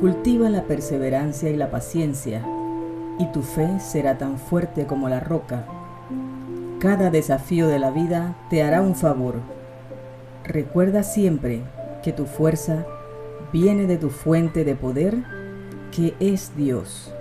Cultiva la perseverancia y la paciencia, y tu fe será tan fuerte como la roca. Cada desafío de la vida te hará un favor. Recuerda siempre que tu fuerza viene de tu fuente de poder, que es Dios.